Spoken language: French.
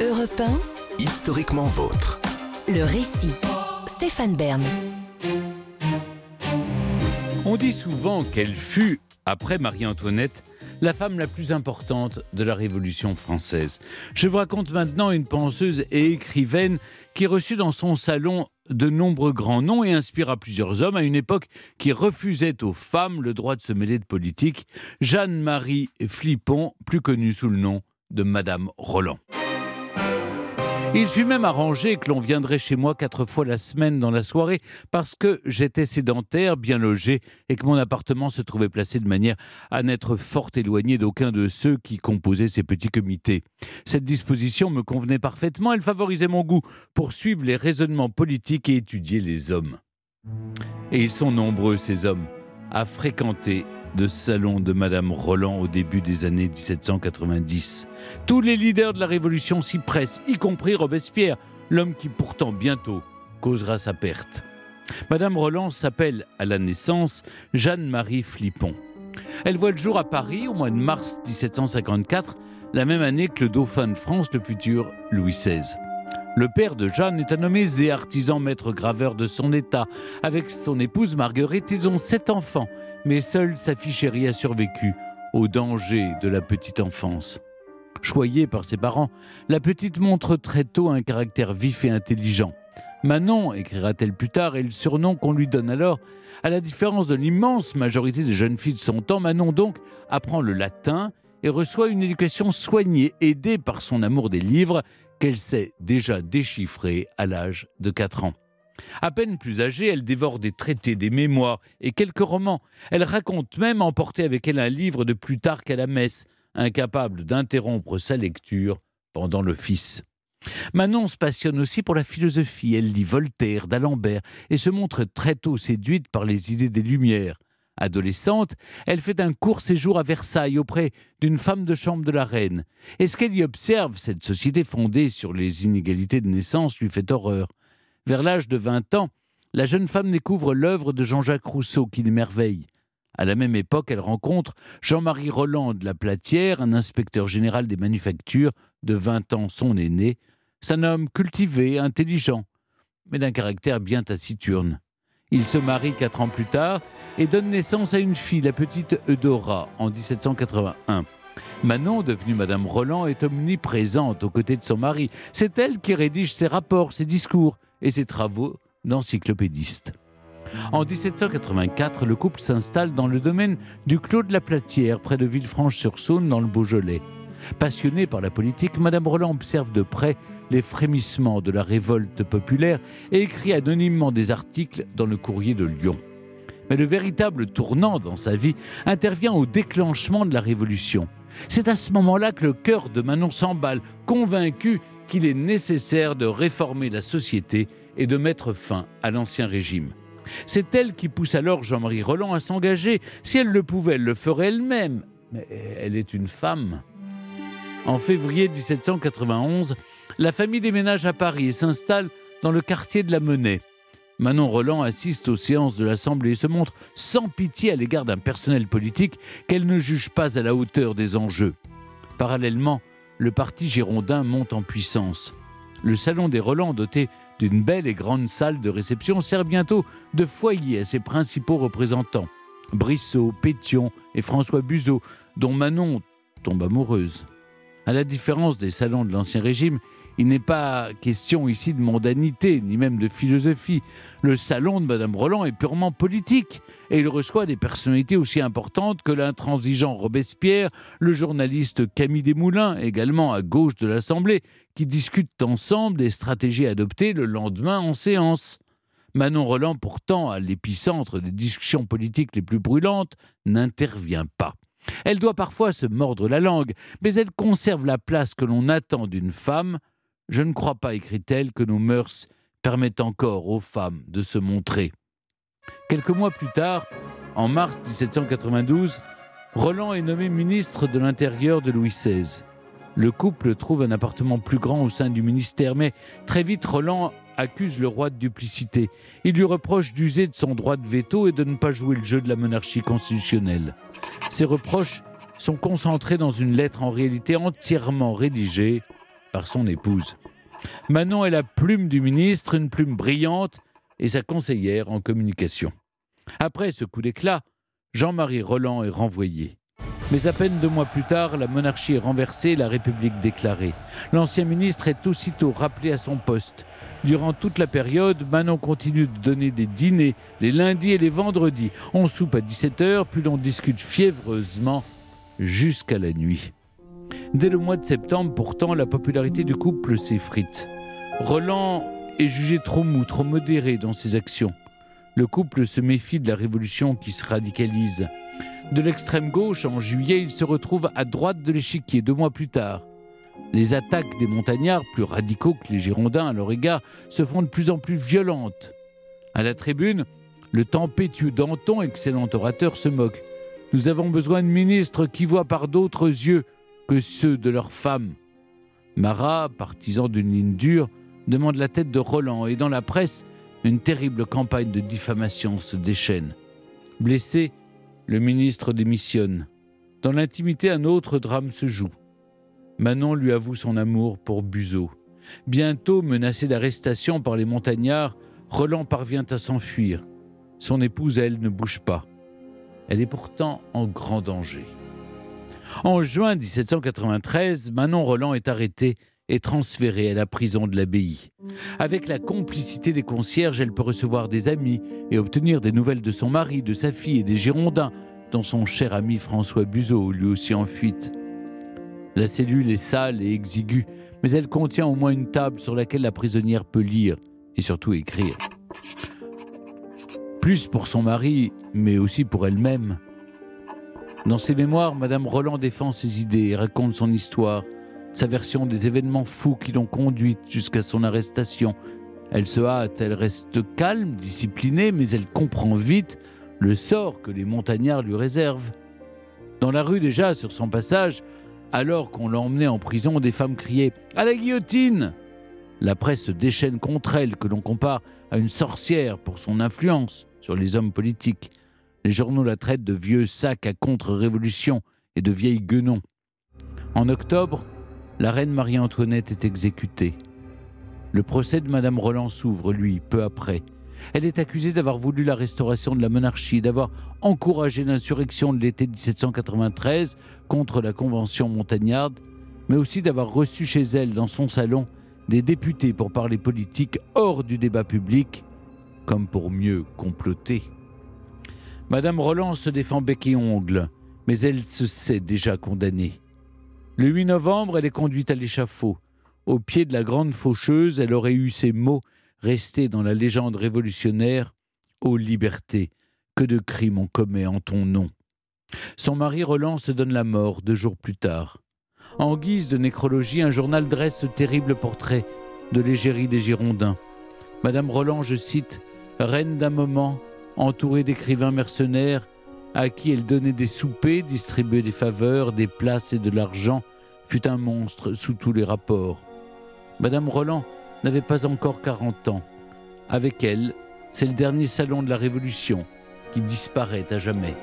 Europe 1, Historiquement vôtre. le récit. Stéphane Bern. On dit souvent qu'elle fut, après Marie-Antoinette, la femme la plus importante de la Révolution française. Je vous raconte maintenant une penseuse et écrivaine qui reçut dans son salon de nombreux grands noms et inspira plusieurs hommes à une époque qui refusait aux femmes le droit de se mêler de politique, Jeanne-Marie Flippon, plus connue sous le nom de Madame Roland. Il fut même arrangé que l'on viendrait chez moi quatre fois la semaine dans la soirée parce que j'étais sédentaire, bien logé et que mon appartement se trouvait placé de manière à n'être fort éloigné d'aucun de ceux qui composaient ces petits comités. Cette disposition me convenait parfaitement, elle favorisait mon goût pour suivre les raisonnements politiques et étudier les hommes. Et ils sont nombreux, ces hommes, à fréquenter de salon de Madame Roland au début des années 1790. Tous les leaders de la Révolution s'y pressent, y compris Robespierre, l'homme qui pourtant bientôt causera sa perte. Madame Roland s'appelle à la naissance Jeanne-Marie Flippon. Elle voit le jour à Paris au mois de mars 1754, la même année que le dauphin de France, le futur Louis XVI. Le père de Jeanne est un homme aisé, artisan maître graveur de son état. Avec son épouse Marguerite, ils ont sept enfants, mais seule sa fille chérie a survécu au danger de la petite enfance. Choyée par ses parents, la petite montre très tôt un caractère vif et intelligent. Manon, écrira-t-elle plus tard, est le surnom qu'on lui donne alors. À la différence de l'immense majorité des jeunes filles de son temps, Manon donc apprend le latin et reçoit une éducation soignée, aidée par son amour des livres qu'elle sait déjà déchiffrer à l'âge de 4 ans. À peine plus âgée, elle dévore des traités, des mémoires et quelques romans. Elle raconte même emporter avec elle un livre de Plutarque à la messe, incapable d'interrompre sa lecture pendant l'office. Manon se passionne aussi pour la philosophie. Elle lit Voltaire, d'Alembert et se montre très tôt séduite par les idées des Lumières. Adolescente, elle fait un court séjour à Versailles auprès d'une femme de chambre de la reine. Et ce qu'elle y observe, cette société fondée sur les inégalités de naissance, lui fait horreur. Vers l'âge de 20 ans, la jeune femme découvre l'œuvre de Jean-Jacques Rousseau qui l'émerveille. À la même époque, elle rencontre Jean-Marie Roland de la Platière, un inspecteur général des manufactures, de 20 ans son aîné. C'est un homme cultivé, intelligent, mais d'un caractère bien taciturne. Il se marie quatre ans plus tard et donne naissance à une fille, la petite Eudora, en 1781. Manon, devenue Madame Roland, est omniprésente aux côtés de son mari. C'est elle qui rédige ses rapports, ses discours et ses travaux d'encyclopédiste. En 1784, le couple s'installe dans le domaine du Clos de la Platière, près de Villefranche-sur-Saône, dans le Beaujolais. Passionnée par la politique, Madame Roland observe de près les frémissements de la révolte populaire et écrit anonymement des articles dans le courrier de Lyon. Mais le véritable tournant dans sa vie intervient au déclenchement de la Révolution. C'est à ce moment-là que le cœur de Manon s'emballe, convaincu qu'il est nécessaire de réformer la société et de mettre fin à l'Ancien Régime. C'est elle qui pousse alors Jean-Marie Roland à s'engager. Si elle le pouvait, elle le ferait elle-même. Mais elle est une femme. En février 1791, la famille déménage à Paris et s'installe dans le quartier de la Monnaie. Manon Roland assiste aux séances de l'Assemblée et se montre sans pitié à l'égard d'un personnel politique qu'elle ne juge pas à la hauteur des enjeux. Parallèlement, le parti girondin monte en puissance. Le salon des Roland, doté d'une belle et grande salle de réception, sert bientôt de foyer à ses principaux représentants. Brissot, Pétion et François Buzot, dont Manon tombe amoureuse. À la différence des salons de l'Ancien Régime, il n'est pas question ici de mondanité, ni même de philosophie. Le salon de Madame Roland est purement politique, et il reçoit des personnalités aussi importantes que l'intransigeant Robespierre, le journaliste Camille Desmoulins, également à gauche de l'Assemblée, qui discutent ensemble des stratégies adoptées le lendemain en séance. Manon Roland, pourtant à l'épicentre des discussions politiques les plus brûlantes, n'intervient pas. Elle doit parfois se mordre la langue, mais elle conserve la place que l'on attend d'une femme. Je ne crois pas, écrit-elle, que nos mœurs permettent encore aux femmes de se montrer. Quelques mois plus tard, en mars 1792, Roland est nommé ministre de l'Intérieur de Louis XVI. Le couple trouve un appartement plus grand au sein du ministère, mais très vite Roland accuse le roi de duplicité. Il lui reproche d'user de son droit de veto et de ne pas jouer le jeu de la monarchie constitutionnelle. Ces reproches sont concentrés dans une lettre en réalité entièrement rédigée par son épouse. Manon est la plume du ministre, une plume brillante, et sa conseillère en communication. Après ce coup d'éclat, Jean-Marie Roland est renvoyé. Mais à peine deux mois plus tard, la monarchie est renversée la République déclarée. L'ancien ministre est aussitôt rappelé à son poste. Durant toute la période, Manon continue de donner des dîners les lundis et les vendredis. On soupe à 17h, puis l'on discute fiévreusement jusqu'à la nuit. Dès le mois de septembre, pourtant, la popularité du couple s'effrite. Roland est jugé trop mou, trop modéré dans ses actions. Le couple se méfie de la révolution qui se radicalise. De l'extrême gauche, en juillet, il se retrouve à droite de l'échiquier deux mois plus tard. Les attaques des montagnards, plus radicaux que les Girondins à leur égard, se font de plus en plus violentes. À la tribune, le tempétueux Danton, excellent orateur, se moque. Nous avons besoin de ministres qui voient par d'autres yeux que ceux de leurs femmes. Marat, partisan d'une ligne dure, demande la tête de Roland et dans la presse, une terrible campagne de diffamation se déchaîne. Blessé, le ministre démissionne. Dans l'intimité, un autre drame se joue. Manon lui avoue son amour pour Buzeau. Bientôt menacé d'arrestation par les montagnards, Roland parvient à s'enfuir. Son épouse, elle, ne bouge pas. Elle est pourtant en grand danger. En juin 1793, Manon Roland est arrêtée et transférée à la prison de l'abbaye. Avec la complicité des concierges, elle peut recevoir des amis et obtenir des nouvelles de son mari, de sa fille et des Girondins, dont son cher ami François Buzeau, lui aussi en fuite. La cellule est sale et exiguë, mais elle contient au moins une table sur laquelle la prisonnière peut lire et surtout écrire. Plus pour son mari, mais aussi pour elle-même. Dans ses mémoires, Madame Roland défend ses idées et raconte son histoire sa version des événements fous qui l'ont conduite jusqu'à son arrestation. Elle se hâte, elle reste calme, disciplinée, mais elle comprend vite le sort que les montagnards lui réservent. Dans la rue déjà, sur son passage, alors qu'on l'emmenait en prison, des femmes criaient ⁇ À la guillotine !⁇ La presse se déchaîne contre elle, que l'on compare à une sorcière pour son influence sur les hommes politiques. Les journaux la traitent de vieux sac à contre-révolution et de vieilles guenons. En octobre, la reine Marie-Antoinette est exécutée. Le procès de Madame Roland s'ouvre, lui, peu après. Elle est accusée d'avoir voulu la restauration de la monarchie, d'avoir encouragé l'insurrection de l'été 1793 contre la Convention montagnarde, mais aussi d'avoir reçu chez elle, dans son salon, des députés pour parler politique hors du débat public, comme pour mieux comploter. Madame Roland se défend bec et ongle, mais elle se sait déjà condamnée. Le 8 novembre, elle est conduite à l'échafaud. Au pied de la grande faucheuse, elle aurait eu ces mots restés dans la légende révolutionnaire Ô liberté, que de crimes on commet en ton nom. Son mari Roland se donne la mort deux jours plus tard. En guise de nécrologie, un journal dresse ce terrible portrait de l'égérie des Girondins. Madame Roland, je cite, reine d'un moment, entourée d'écrivains mercenaires, à qui elle donnait des soupers, distribuait des faveurs, des places et de l'argent, fut un monstre sous tous les rapports. Madame Roland n'avait pas encore 40 ans. Avec elle, c'est le dernier salon de la Révolution qui disparaît à jamais.